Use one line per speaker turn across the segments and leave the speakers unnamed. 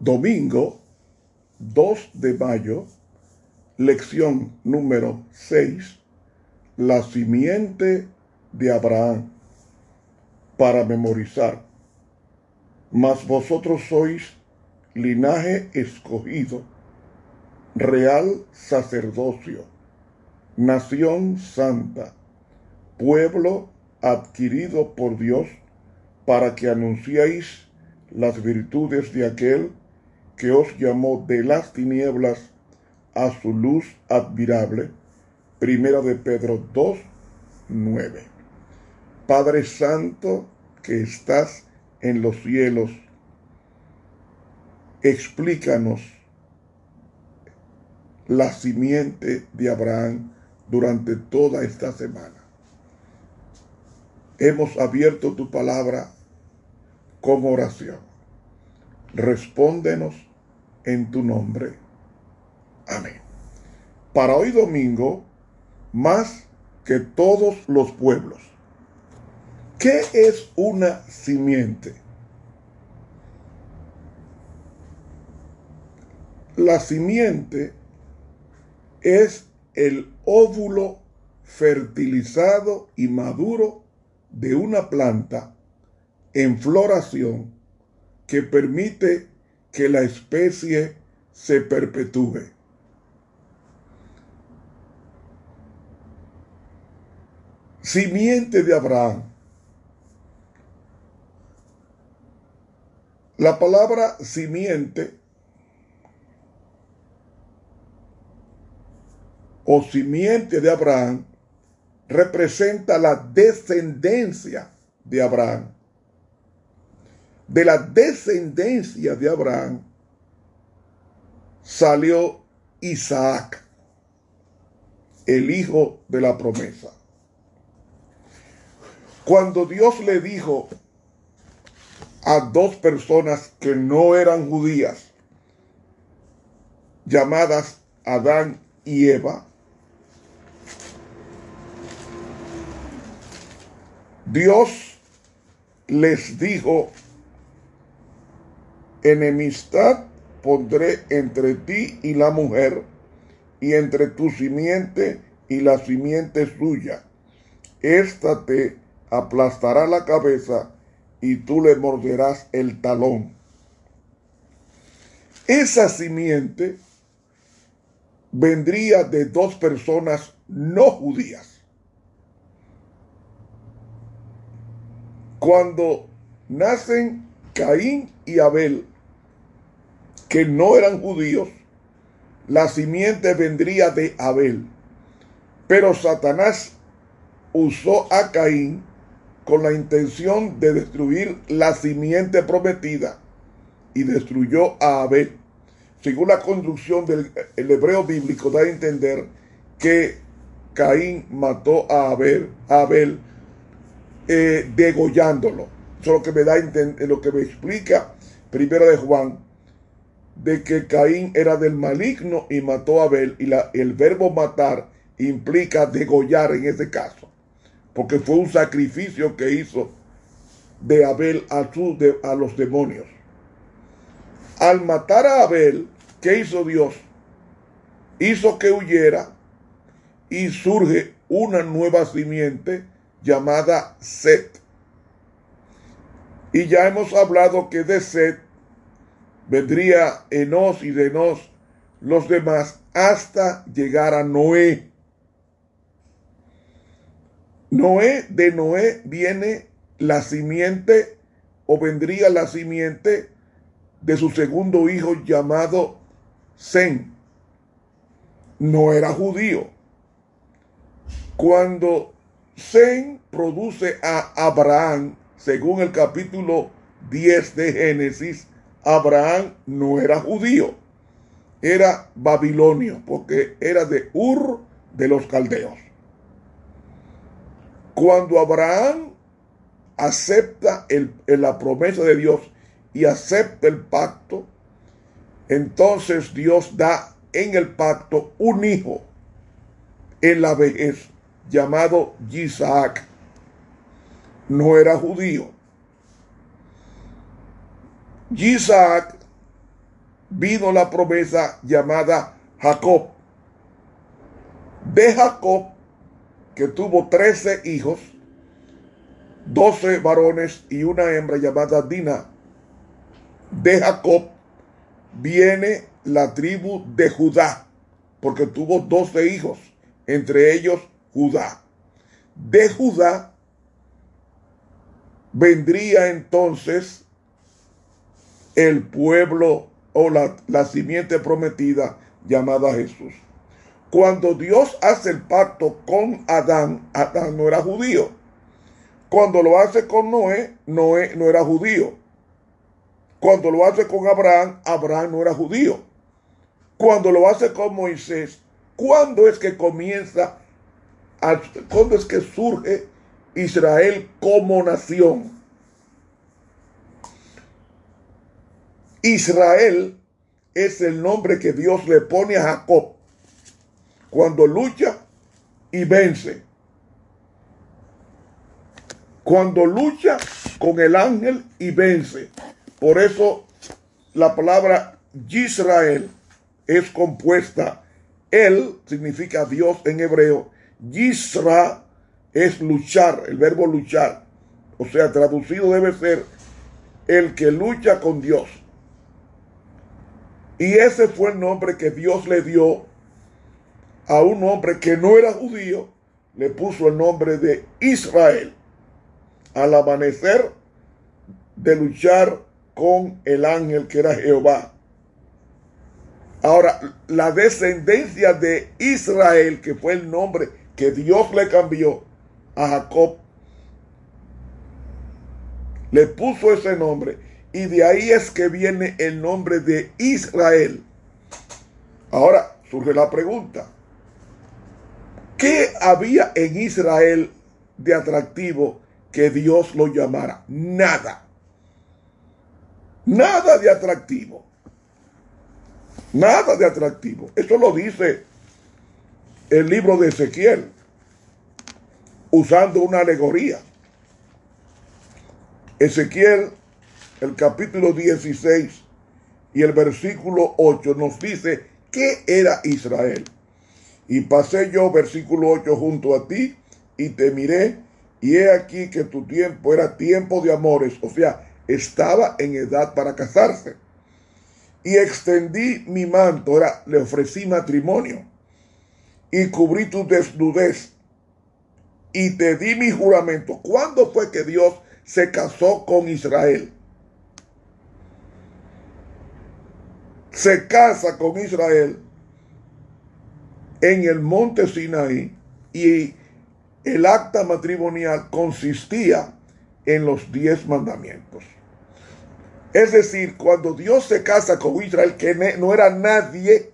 Domingo 2 de mayo, lección número 6, la simiente de Abraham, para memorizar. Mas vosotros sois linaje escogido, real sacerdocio, nación santa, pueblo adquirido por Dios, para que anunciéis las virtudes de aquel que os llamó de las tinieblas a su luz admirable. Primera de Pedro 2, 9. Padre Santo que estás en los cielos, explícanos la simiente de Abraham durante toda esta semana. Hemos abierto tu palabra con oración. Respóndenos en tu nombre. Amén. Para hoy domingo, más que todos los pueblos. ¿Qué es una simiente? La simiente es el óvulo fertilizado y maduro de una planta en floración que permite que la especie se perpetúe. Simiente de Abraham. La palabra simiente o simiente de Abraham representa la descendencia de Abraham de la descendencia de Abraham salió Isaac, el hijo de la promesa. Cuando Dios le dijo a dos personas que no eran judías, llamadas Adán y Eva, Dios les dijo enemistad pondré entre ti y la mujer, y entre tu simiente y la simiente suya. Esta te aplastará la cabeza y tú le morderás el talón. Esa simiente vendría de dos personas no judías. Cuando nacen Caín y Abel, que no eran judíos, la simiente vendría de Abel. Pero Satanás usó a Caín con la intención de destruir la simiente prometida y destruyó a Abel. Según la construcción del hebreo bíblico, da a entender que Caín mató a Abel, Abel eh, degollándolo. Eso es lo que me da lo que me explica primero de Juan de que Caín era del maligno y mató a Abel. Y la, el verbo matar implica degollar en ese caso. Porque fue un sacrificio que hizo de Abel a, su, a los demonios. Al matar a Abel, ¿qué hizo Dios? Hizo que huyera y surge una nueva simiente llamada Set. Y ya hemos hablado que de Set vendría Enos y de Enos los demás hasta llegar a Noé. Noé, de Noé viene la simiente o vendría la simiente de su segundo hijo llamado Zen. No era judío. Cuando Zen produce a Abraham, según el capítulo 10 de Génesis, Abraham no era judío, era babilonio, porque era de Ur de los caldeos. Cuando Abraham acepta la promesa de Dios y acepta el pacto, entonces Dios da en el pacto un hijo en la vejez llamado Isaac. No era judío, Isaac vino la promesa llamada Jacob. De Jacob, que tuvo trece hijos, doce varones y una hembra llamada Dina. De Jacob viene la tribu de Judá, porque tuvo doce hijos, entre ellos Judá. De Judá vendría entonces el pueblo o la, la simiente prometida llamada Jesús. Cuando Dios hace el pacto con Adán, Adán no era judío. Cuando lo hace con Noé, Noé no era judío. Cuando lo hace con Abraham, Abraham no era judío. Cuando lo hace con Moisés, ¿cuándo es que comienza, cuándo es que surge Israel como nación? Israel es el nombre que Dios le pone a Jacob cuando lucha y vence. Cuando lucha con el ángel y vence. Por eso la palabra Israel es compuesta. Él significa Dios en hebreo. Yisra es luchar, el verbo luchar. O sea, traducido debe ser el que lucha con Dios. Y ese fue el nombre que Dios le dio a un hombre que no era judío, le puso el nombre de Israel. Al amanecer de luchar con el ángel que era Jehová. Ahora, la descendencia de Israel, que fue el nombre que Dios le cambió a Jacob, le puso ese nombre y de ahí es que viene el nombre de Israel. Ahora surge la pregunta. ¿Qué había en Israel de atractivo que Dios lo llamara? Nada. Nada de atractivo. Nada de atractivo. Eso lo dice el libro de Ezequiel, usando una alegoría. Ezequiel el capítulo 16 y el versículo 8 nos dice qué era Israel. Y pasé yo, versículo 8, junto a ti y te miré y he aquí que tu tiempo era tiempo de amores, o sea, estaba en edad para casarse. Y extendí mi manto, era, le ofrecí matrimonio y cubrí tu desnudez y te di mi juramento. ¿Cuándo fue que Dios se casó con Israel? Se casa con Israel en el monte Sinaí y el acta matrimonial consistía en los diez mandamientos. Es decir, cuando Dios se casa con Israel, que no era nadie,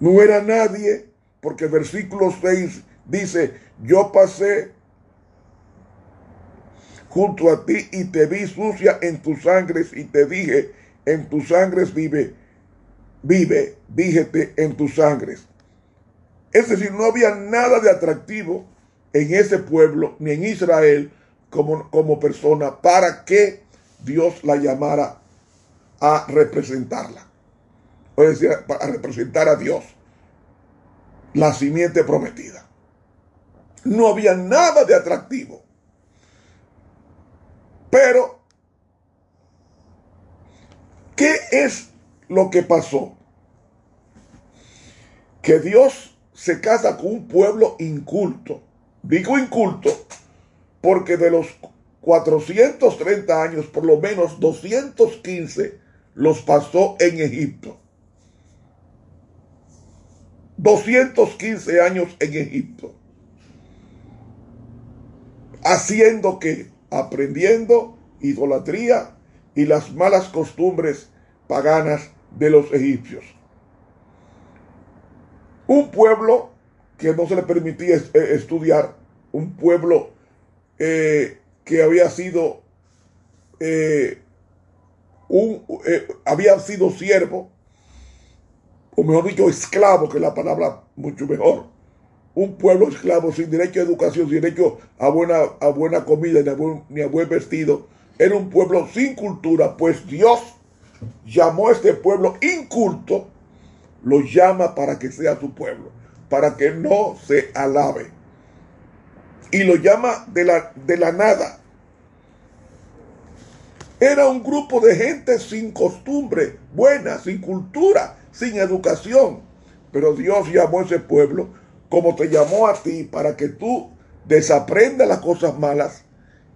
no era nadie, porque versículo 6 dice, yo pasé junto a ti y te vi sucia en tus sangres y te dije, en tus sangres vive, vive, díjete en tus sangres. Es decir, no había nada de atractivo en ese pueblo ni en Israel como, como persona para que Dios la llamara a representarla. O decir, para representar a Dios, la simiente prometida. No había nada de atractivo. Pero, ¿qué es lo que pasó? Que Dios se casa con un pueblo inculto. Digo inculto porque de los 430 años, por lo menos 215 los pasó en Egipto. 215 años en Egipto. Haciendo que aprendiendo idolatría y las malas costumbres paganas de los egipcios. Un pueblo que no se le permitía eh, estudiar, un pueblo eh, que había sido eh, un, había sido siervo, o mejor dicho, esclavo, que es la palabra mucho mejor un pueblo esclavo sin derecho a educación, sin derecho a buena, a buena comida ni a, buen, vestido, era un pueblo sin cultura, pues Dios llamó a este pueblo inculto, lo llama para que sea su pueblo, para que no se alabe. Y lo llama de la, de la nada. Era un grupo de gente sin costumbre buena, sin cultura, sin educación. Pero Dios llamó a ese pueblo como te llamó a ti para que tú desaprendas las cosas malas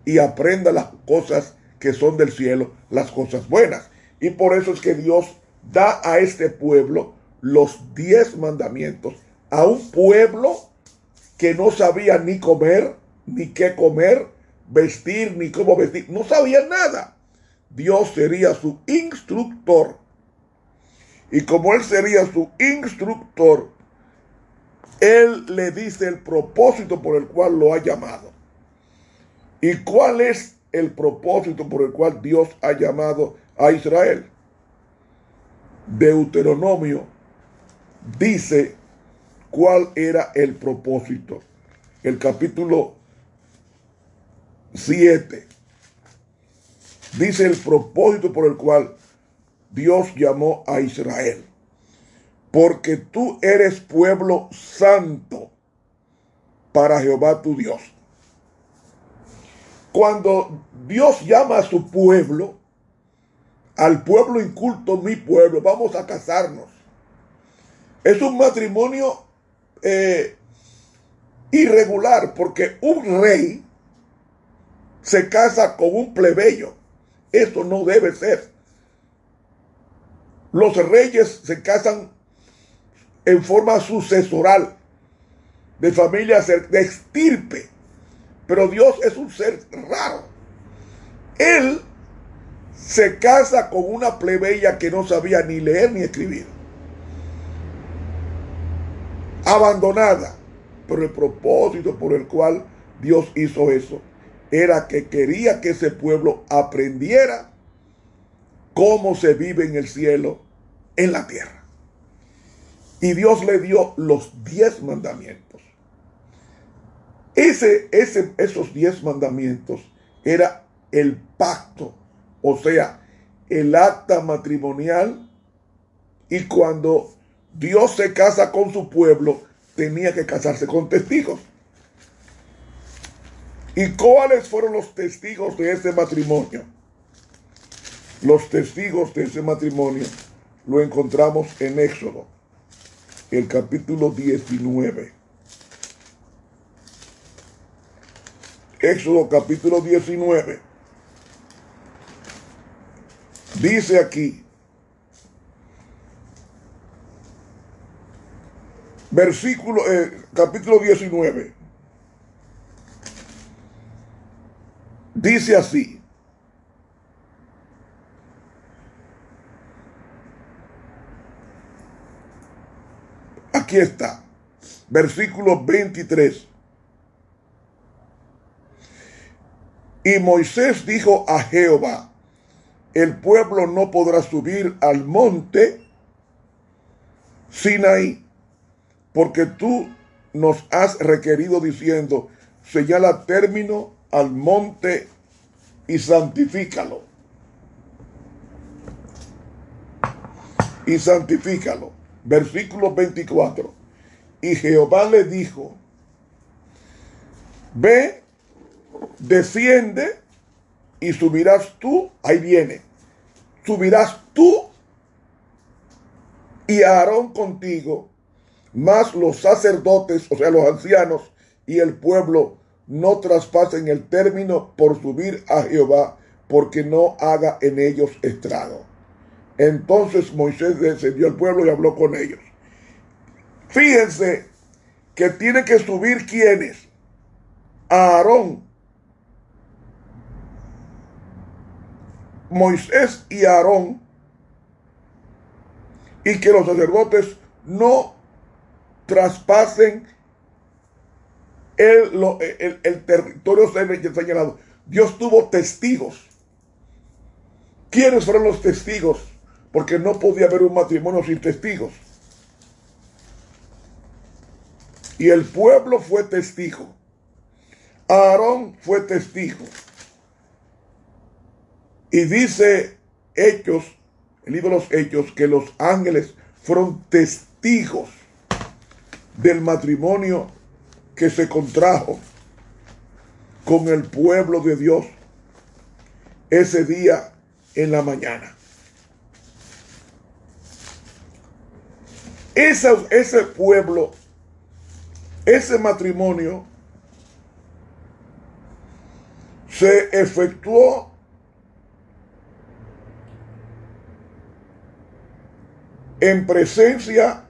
y aprendas las cosas que son del cielo, las cosas buenas. Y por eso es que Dios da a este pueblo los diez mandamientos. A un pueblo que no sabía ni comer, ni qué comer, vestir, ni cómo vestir. No sabía nada. Dios sería su instructor. Y como Él sería su instructor, Él le dice el propósito por el cual lo ha llamado. ¿Y cuál es el propósito por el cual Dios ha llamado a Israel? Deuteronomio dice cuál era el propósito. El capítulo 7 dice el propósito por el cual Dios llamó a Israel. Porque tú eres pueblo santo para Jehová tu Dios. Cuando Dios llama a su pueblo, al pueblo inculto, mi pueblo, vamos a casarnos. Es un matrimonio eh, irregular porque un rey se casa con un plebeyo. Eso no debe ser. Los reyes se casan en forma sucesoral, de familia de estirpe. Pero Dios es un ser raro. Él se casa con una plebeya que no sabía ni leer ni escribir. Abandonada. Pero el propósito por el cual Dios hizo eso era que quería que ese pueblo aprendiera cómo se vive en el cielo, en la tierra. Y Dios le dio los diez mandamientos. Ese, ese, esos diez mandamientos era el pacto, o sea, el acta matrimonial. Y cuando Dios se casa con su pueblo, tenía que casarse con testigos. ¿Y cuáles fueron los testigos de ese matrimonio? Los testigos de ese matrimonio lo encontramos en Éxodo, el capítulo 19. Éxodo capítulo 19. Dice aquí, versículo, eh, capítulo 19. Dice así. Aquí está. Versículo 23. Y Moisés dijo a Jehová, el pueblo no podrá subir al monte Sinaí, porque tú nos has requerido diciendo, señala término al monte y santifícalo. Y santifícalo. Versículo 24. Y Jehová le dijo, ve, desciende y subirás tú, ahí viene, subirás tú y Aarón contigo, más los sacerdotes, o sea, los ancianos y el pueblo no traspasen el término por subir a Jehová, porque no haga en ellos estrago. Entonces Moisés descendió al pueblo y habló con ellos. Fíjense que tiene que subir quienes. Aarón, Moisés y Aarón, y que los sacerdotes no traspasen el, el, territorio señalado. Dios tuvo testigos. ¿Quiénes fueron los testigos? Porque no podía haber un matrimonio sin testigos. Y el pueblo fue testigo. Aarón fue testigo. Y dice Hechos, el libro de los Hechos, que los ángeles fueron testigos del matrimonio que se contrajo con el pueblo de Dios ese día en la mañana. Ese, ese pueblo, ese matrimonio, se efectuó en presencia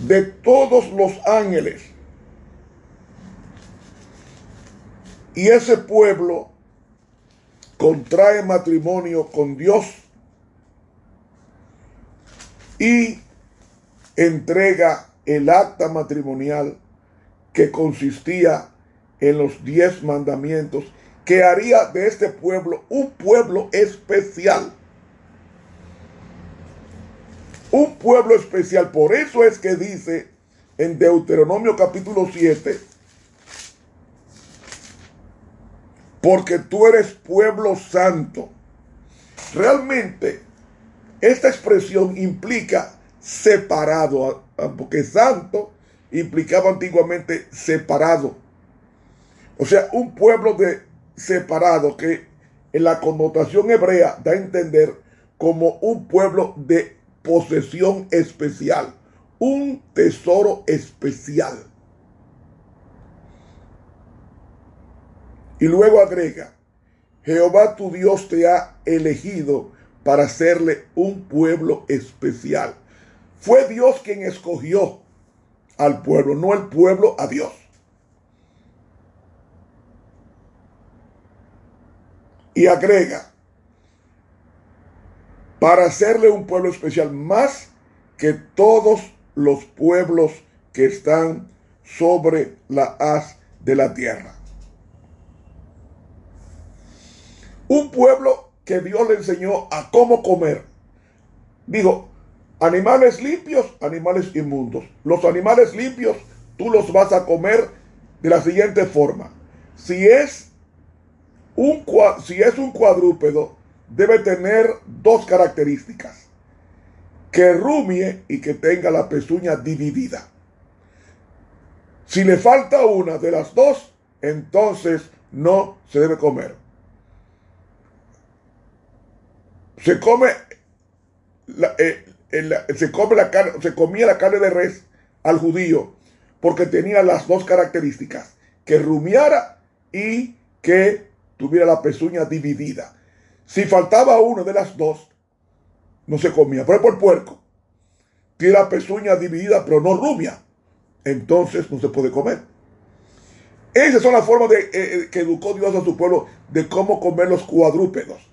de todos los ángeles. Y ese pueblo contrae matrimonio con Dios y entrega el acta matrimonial que consistía en los diez mandamientos que haría de este pueblo un pueblo especial. Un pueblo especial. Por eso es que dice en Deuteronomio capítulo 7, porque tú eres pueblo santo. Realmente, esta expresión implica separado, porque santo implicaba antiguamente separado. O sea, un pueblo de separado que en la connotación hebrea da a entender como un pueblo de posesión especial, un tesoro especial. Y luego agrega, Jehová tu Dios te ha elegido para hacerle un pueblo especial. Fue Dios quien escogió al pueblo, no el pueblo a Dios. Y agrega, para hacerle un pueblo especial más que todos los pueblos que están sobre la haz de la tierra. Un pueblo que Dios le enseñó a cómo comer. Dijo, animales limpios, animales inmundos. Los animales limpios tú los vas a comer de la siguiente forma. Si es un, si es un cuadrúpedo, debe tener dos características. Que rumie y que tenga la pezuña dividida. Si le falta una de las dos, entonces no se debe comer. Se come eh, se come la carne, se comía la carne de res al judío porque tenía las dos características, que rumiara y que tuviera la pezuña dividida. Si faltaba una de las dos, no se comía. Por el puerco tiene la pezuña dividida, pero no rumia. Entonces no se puede comer. Esas son las formas de, eh, eh, que educó Dios a su pueblo de cómo comer los cuadrúpedos.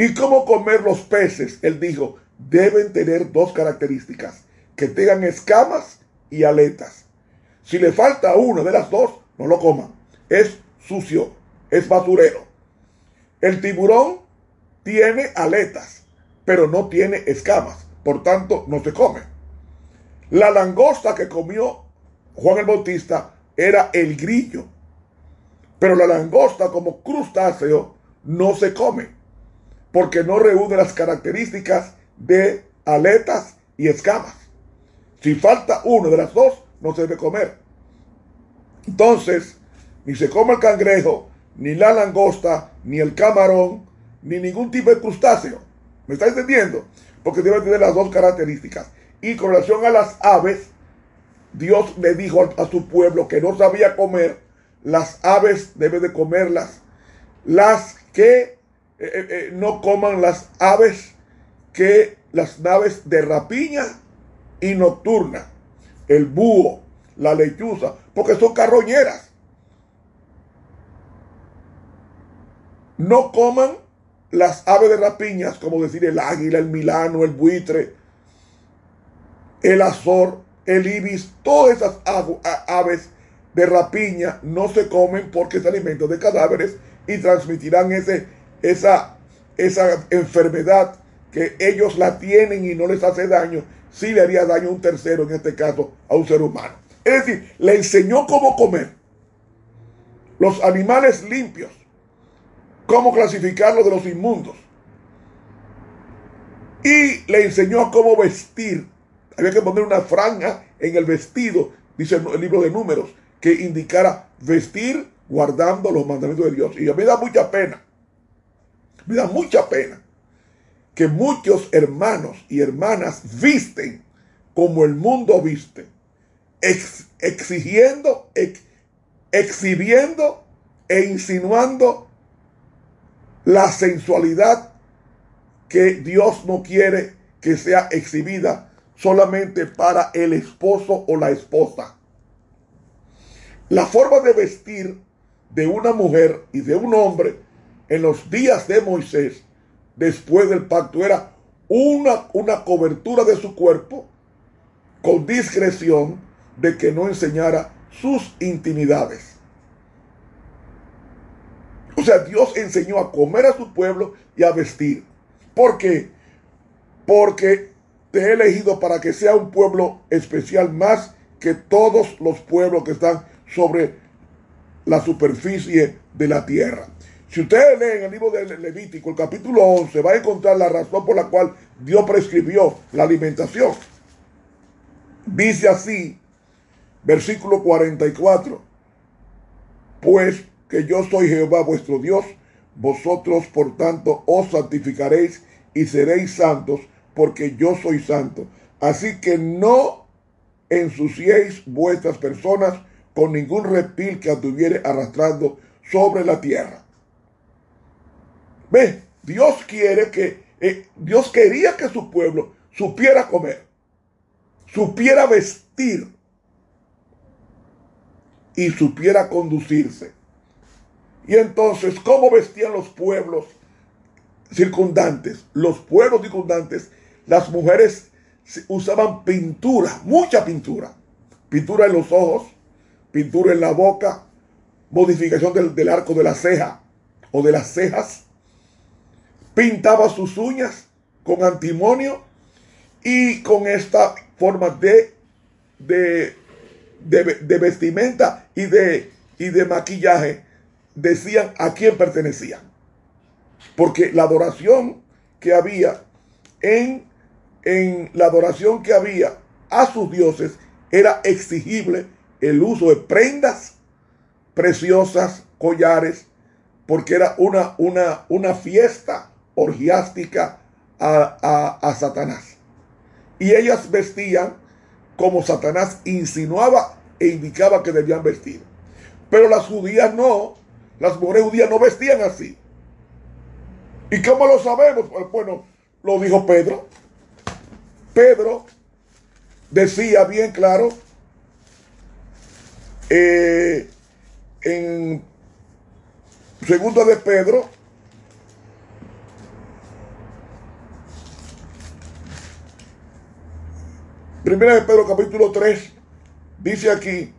¿Y cómo comer los peces? Él dijo, deben tener dos características, que tengan escamas y aletas. Si le falta una de las dos, no lo coma. Es sucio, es basurero. El tiburón tiene aletas, pero no tiene escamas, por tanto no se come. La langosta que comió Juan el Bautista era el grillo, pero la langosta como crustáceo no se come porque no reúne las características de aletas y escamas. Si falta una de las dos, no se debe comer. Entonces, ni se come el cangrejo, ni la langosta, ni el camarón, ni ningún tipo de crustáceo. ¿Me está entendiendo? Porque debe tener las dos características. Y con relación a las aves, Dios le dijo a su pueblo que no sabía comer, las aves debe de comerlas, las que eh, eh, eh, no coman las aves que las naves de rapiña y nocturna, el búho, la lechuza, porque son carroñeras. No coman las aves de rapiñas, como decir el águila, el milano, el buitre, el azor, el ibis, todas esas aves de rapiña no se comen porque es alimento de cadáveres y transmitirán ese esa, esa enfermedad que ellos la tienen y no les hace daño, sí le haría daño a un tercero, en este caso a un ser humano. Es decir, le enseñó cómo comer los animales limpios, cómo clasificarlo de los inmundos. Y le enseñó cómo vestir. Había que poner una franja en el vestido, dice el libro de números, que indicara vestir guardando los mandamientos de Dios. Y a mí me da mucha pena, me da mucha pena que muchos hermanos y hermanas visten como el mundo viste, exigiendo, exhibiendo e insinuando la sensualidad que Dios no quiere que sea exhibida solamente para el esposo o la esposa. La forma de vestir de una mujer y de un hombre en los días de Moisés, después del pacto, era una, una cobertura de su cuerpo con discreción de que no enseñara sus intimidades. O sea, Dios enseñó a comer a su pueblo y a vestir. ¿Por qué? Porque te he elegido para que sea un pueblo especial más que todos los pueblos que están sobre la superficie de la tierra. Si ustedes leen el libro de Levítico, el capítulo 11, va a encontrar la razón por la cual Dios prescribió la alimentación. Dice así, versículo 44, pues que yo soy Jehová vuestro Dios, vosotros por tanto os santificaréis y seréis santos, porque yo soy santo. Así que no ensuciéis vuestras personas con ningún reptil que anduviere arrastrando sobre la tierra. Dios quiere que, eh, Dios quería que su pueblo supiera comer, supiera vestir y supiera conducirse. Y entonces, ¿cómo vestían los pueblos circundantes? Los pueblos circundantes, las mujeres usaban pintura, mucha pintura. Pintura en los ojos, pintura en la boca, modificación del, arco de la ceja o de las cejas. Pintaba sus uñas con antimonio y con esta forma de, de, de, vestimenta y de, y de maquillaje decían a quién pertenecían. Porque la adoración que había en, en la adoración que había a sus dioses era exigible el uso de prendas preciosas, collares, porque era una, una, una fiesta orgiástica a, a Satanás. Y ellas vestían como Satanás insinuaba e indicaba que debían vestir. Pero las judías no, las mujeres judías no vestían así. ¿Y cómo lo sabemos? Pues, bueno, lo dijo Pedro. Pedro decía bien claro eh, en segunda de Pedro, primera de Pedro capítulo 3, dice aquí,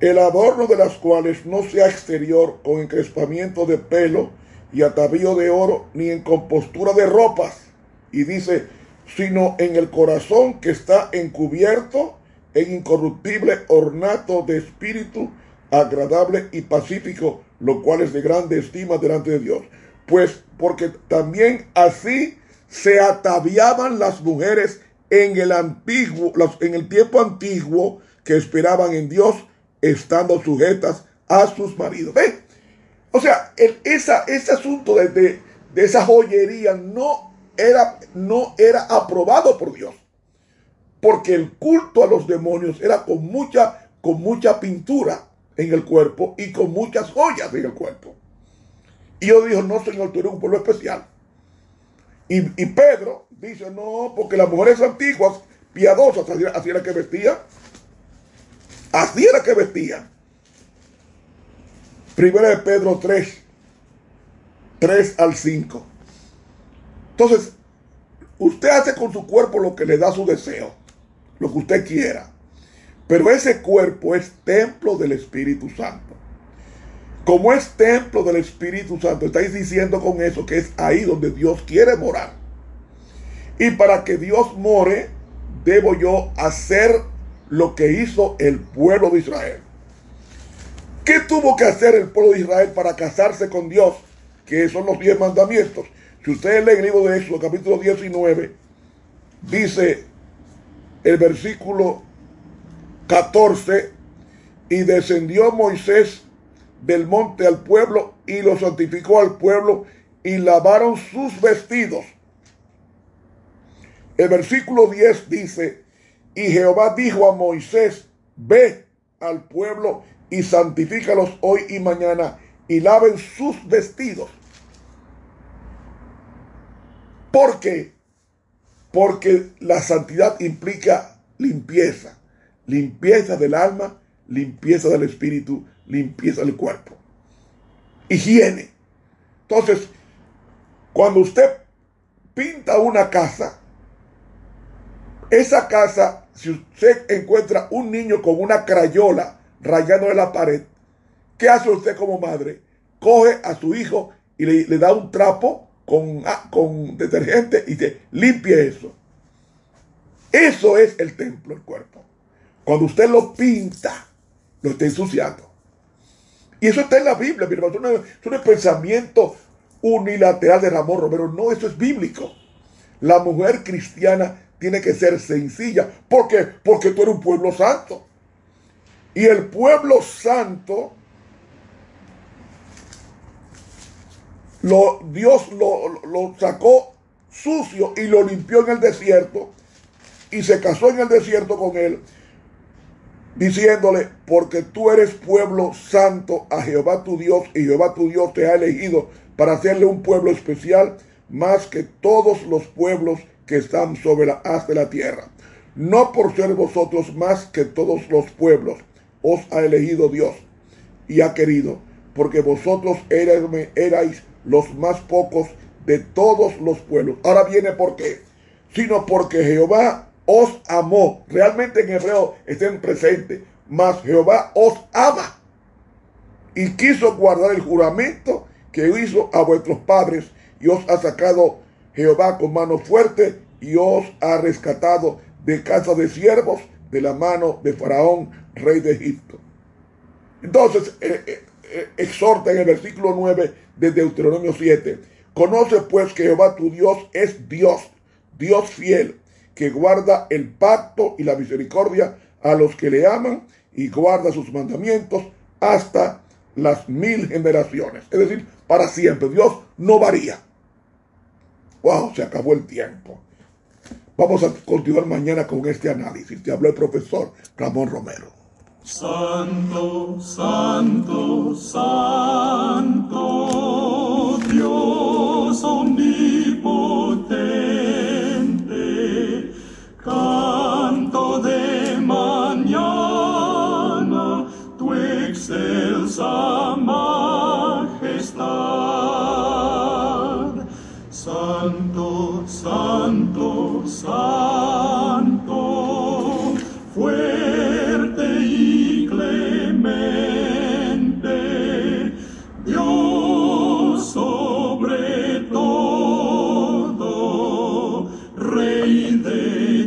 el adorno de las cuales no sea exterior con encrespamiento de pelo y atavío de oro, ni en compostura de ropas. Y dice, sino en el corazón que está encubierto en incorruptible ornato de espíritu agradable y pacífico, lo cual es de grande estima delante de Dios. Pues porque también así se ataviaban las mujeres en el antiguo, en el tiempo antiguo que esperaban en Dios, estando sujetas a sus maridos. ¿Ven? O sea, el, esa, ese asunto de, de, esa joyería no era, no era aprobado por Dios porque el culto a los demonios era con mucha, con mucha pintura en el cuerpo y con muchas joyas en el cuerpo. Y yo dijo, no, Señor, tú eres un pueblo especial. Y, Pedro dice, no, porque las mujeres antiguas, piadosas, así, era que vestían. Así era que vestían. Primera de Pedro 3, 3 al 5. Entonces, usted hace con su cuerpo lo que le da su deseo lo que usted quiera. Pero ese cuerpo es templo del Espíritu Santo. Como es templo del Espíritu Santo, estáis diciendo con eso que es ahí donde Dios quiere morar. Y para que Dios more, debo yo hacer lo que hizo el pueblo de Israel. ¿Qué tuvo que hacer el pueblo de Israel para casarse con Dios? Que son los diez mandamientos. Si ustedes leen el libro de Éxodo, capítulo 19, dice el versículo 14, y descendió Moisés del monte al pueblo y lo santificó al pueblo y lavaron sus vestidos. El versículo 10 dice, y Jehová dijo a Moisés, ve al pueblo y santifícalos hoy y mañana y laven sus vestidos. ¿Por qué? Porque la santidad implica limpieza, limpieza del alma, limpieza del espíritu, limpieza del cuerpo. Higiene. Entonces, cuando usted pinta una casa, esa casa, si usted encuentra un niño con una crayola rayando en la pared, ¿qué hace usted como madre? Coge a su hijo y le, da un trapo con, ah, con detergente y te limpie eso. Eso es el templo, el cuerpo. Cuando usted lo pinta, lo está ensuciando. Y eso está en la Biblia, mi hermano. Eso no, pensamiento unilateral de Ramón Romero. No, eso es bíblico. La mujer cristiana tiene que ser sencilla. ¿Por qué? Porque tú eres un pueblo santo. Y el pueblo santo, Dios lo sacó sucio y lo limpió en el desierto y se casó en el desierto con él diciéndole, porque tú eres pueblo santo a Jehová tu Dios y Jehová tu Dios te ha elegido para hacerle un pueblo especial más que todos los pueblos que están sobre la haz de la tierra. No por ser vosotros más que todos los pueblos, os ha elegido Dios y ha querido, porque vosotros erais, erais los más pocos de todos los pueblos. Ahora viene por qué, sino porque Jehová os amó. Realmente en hebreo estén presentes. Mas Jehová os ama. Y quiso guardar el juramento que hizo a vuestros padres. Y os ha sacado Jehová con mano fuerte y os ha rescatado de casa de siervos de la mano de Faraón, rey de Egipto. Entonces, eh, eh, eh, exhorta en el versículo 9 de Deuteronomio 7. Conoce pues que Jehová tu Dios es Dios, Dios fiel, que guarda el pacto y la misericordia a los que le aman y guarda sus mandamientos hasta las mil generaciones. Es decir, para siempre. Dios no varía. Wow, se acabó el tiempo. Vamos a continuar mañana con este análisis. Te habló el profesor Ramón Romero.
Santo, santo, santo, santo, fuerte y clemente, Dios sobre todo, Rey de